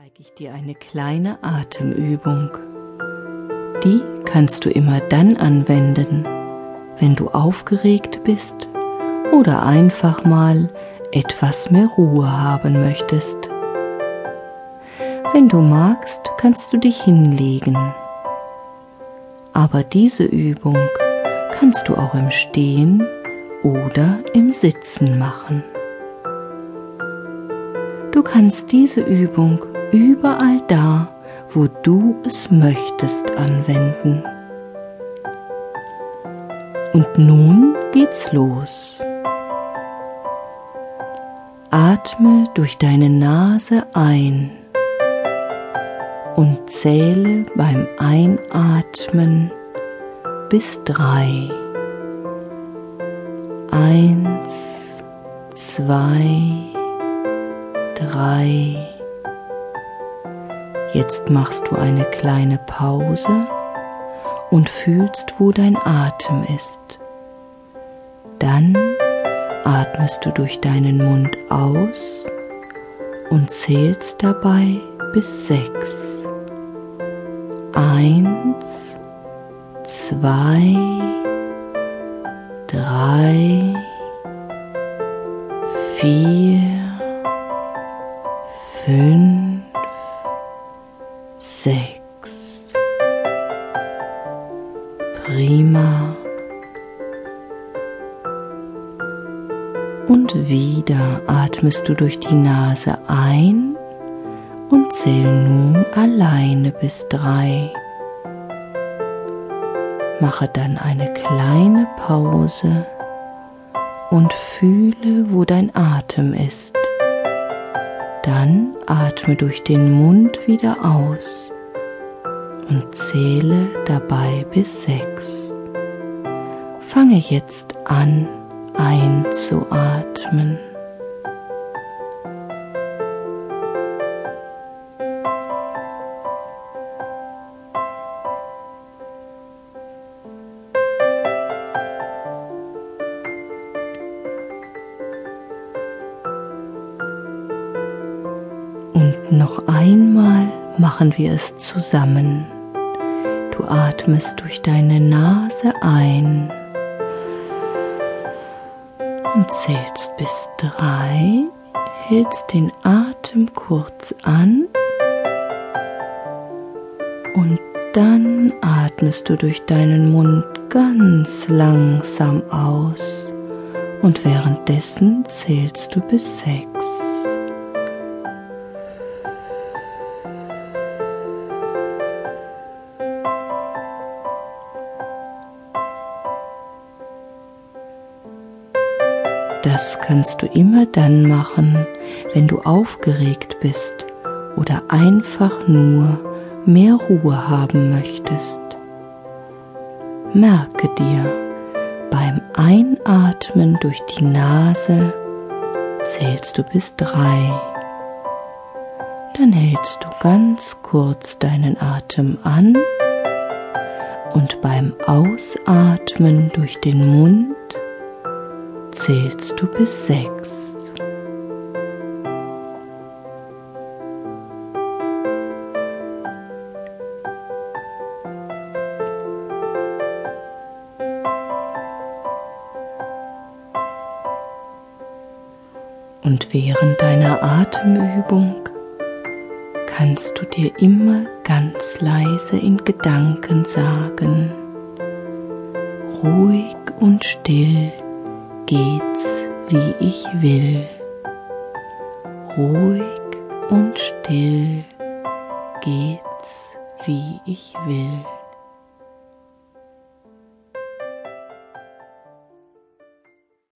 zeige ich dir eine kleine Atemübung. Die kannst du immer dann anwenden, wenn du aufgeregt bist oder einfach mal etwas mehr Ruhe haben möchtest. Wenn du magst, kannst du dich hinlegen. Aber diese Übung kannst du auch im Stehen oder im Sitzen machen. Du kannst diese Übung überall da, wo du es möchtest, anwenden. Und nun geht's los. Atme durch deine Nase ein und zähle beim Einatmen bis drei. Eins, zwei, drei. Jetzt machst du eine kleine Pause und fühlst, wo dein Atem ist. Dann atmest du durch deinen Mund aus und zählst dabei bis sechs. Eins, zwei, drei, vier, fünf, sechs. Prima. Und wieder atmest du durch die Nase ein und zähl nun alleine bis drei. Mache dann eine kleine Pause und fühle, wo dein Atem ist. Dann atme durch den Mund wieder aus und zähle dabei bis sechs. Fange jetzt an einzuatmen. Noch einmal machen wir es zusammen. Du atmest durch deine Nase ein und zählst bis drei, hältst den Atem kurz an und dann atmest du durch deinen Mund ganz langsam aus und währenddessen zählst du bis sechs. Das kannst du immer dann machen, wenn du aufgeregt bist oder einfach nur mehr Ruhe haben möchtest. Merke dir, beim Einatmen durch die Nase zählst du bis drei. Dann hältst du ganz kurz deinen Atem an und beim Ausatmen durch den Mund zählst du bis sechs. Und während deiner Atemübung kannst du dir immer ganz leise in Gedanken sagen, ruhig und still geht's, wie ich will. Ruhig und still geht's, wie ich will.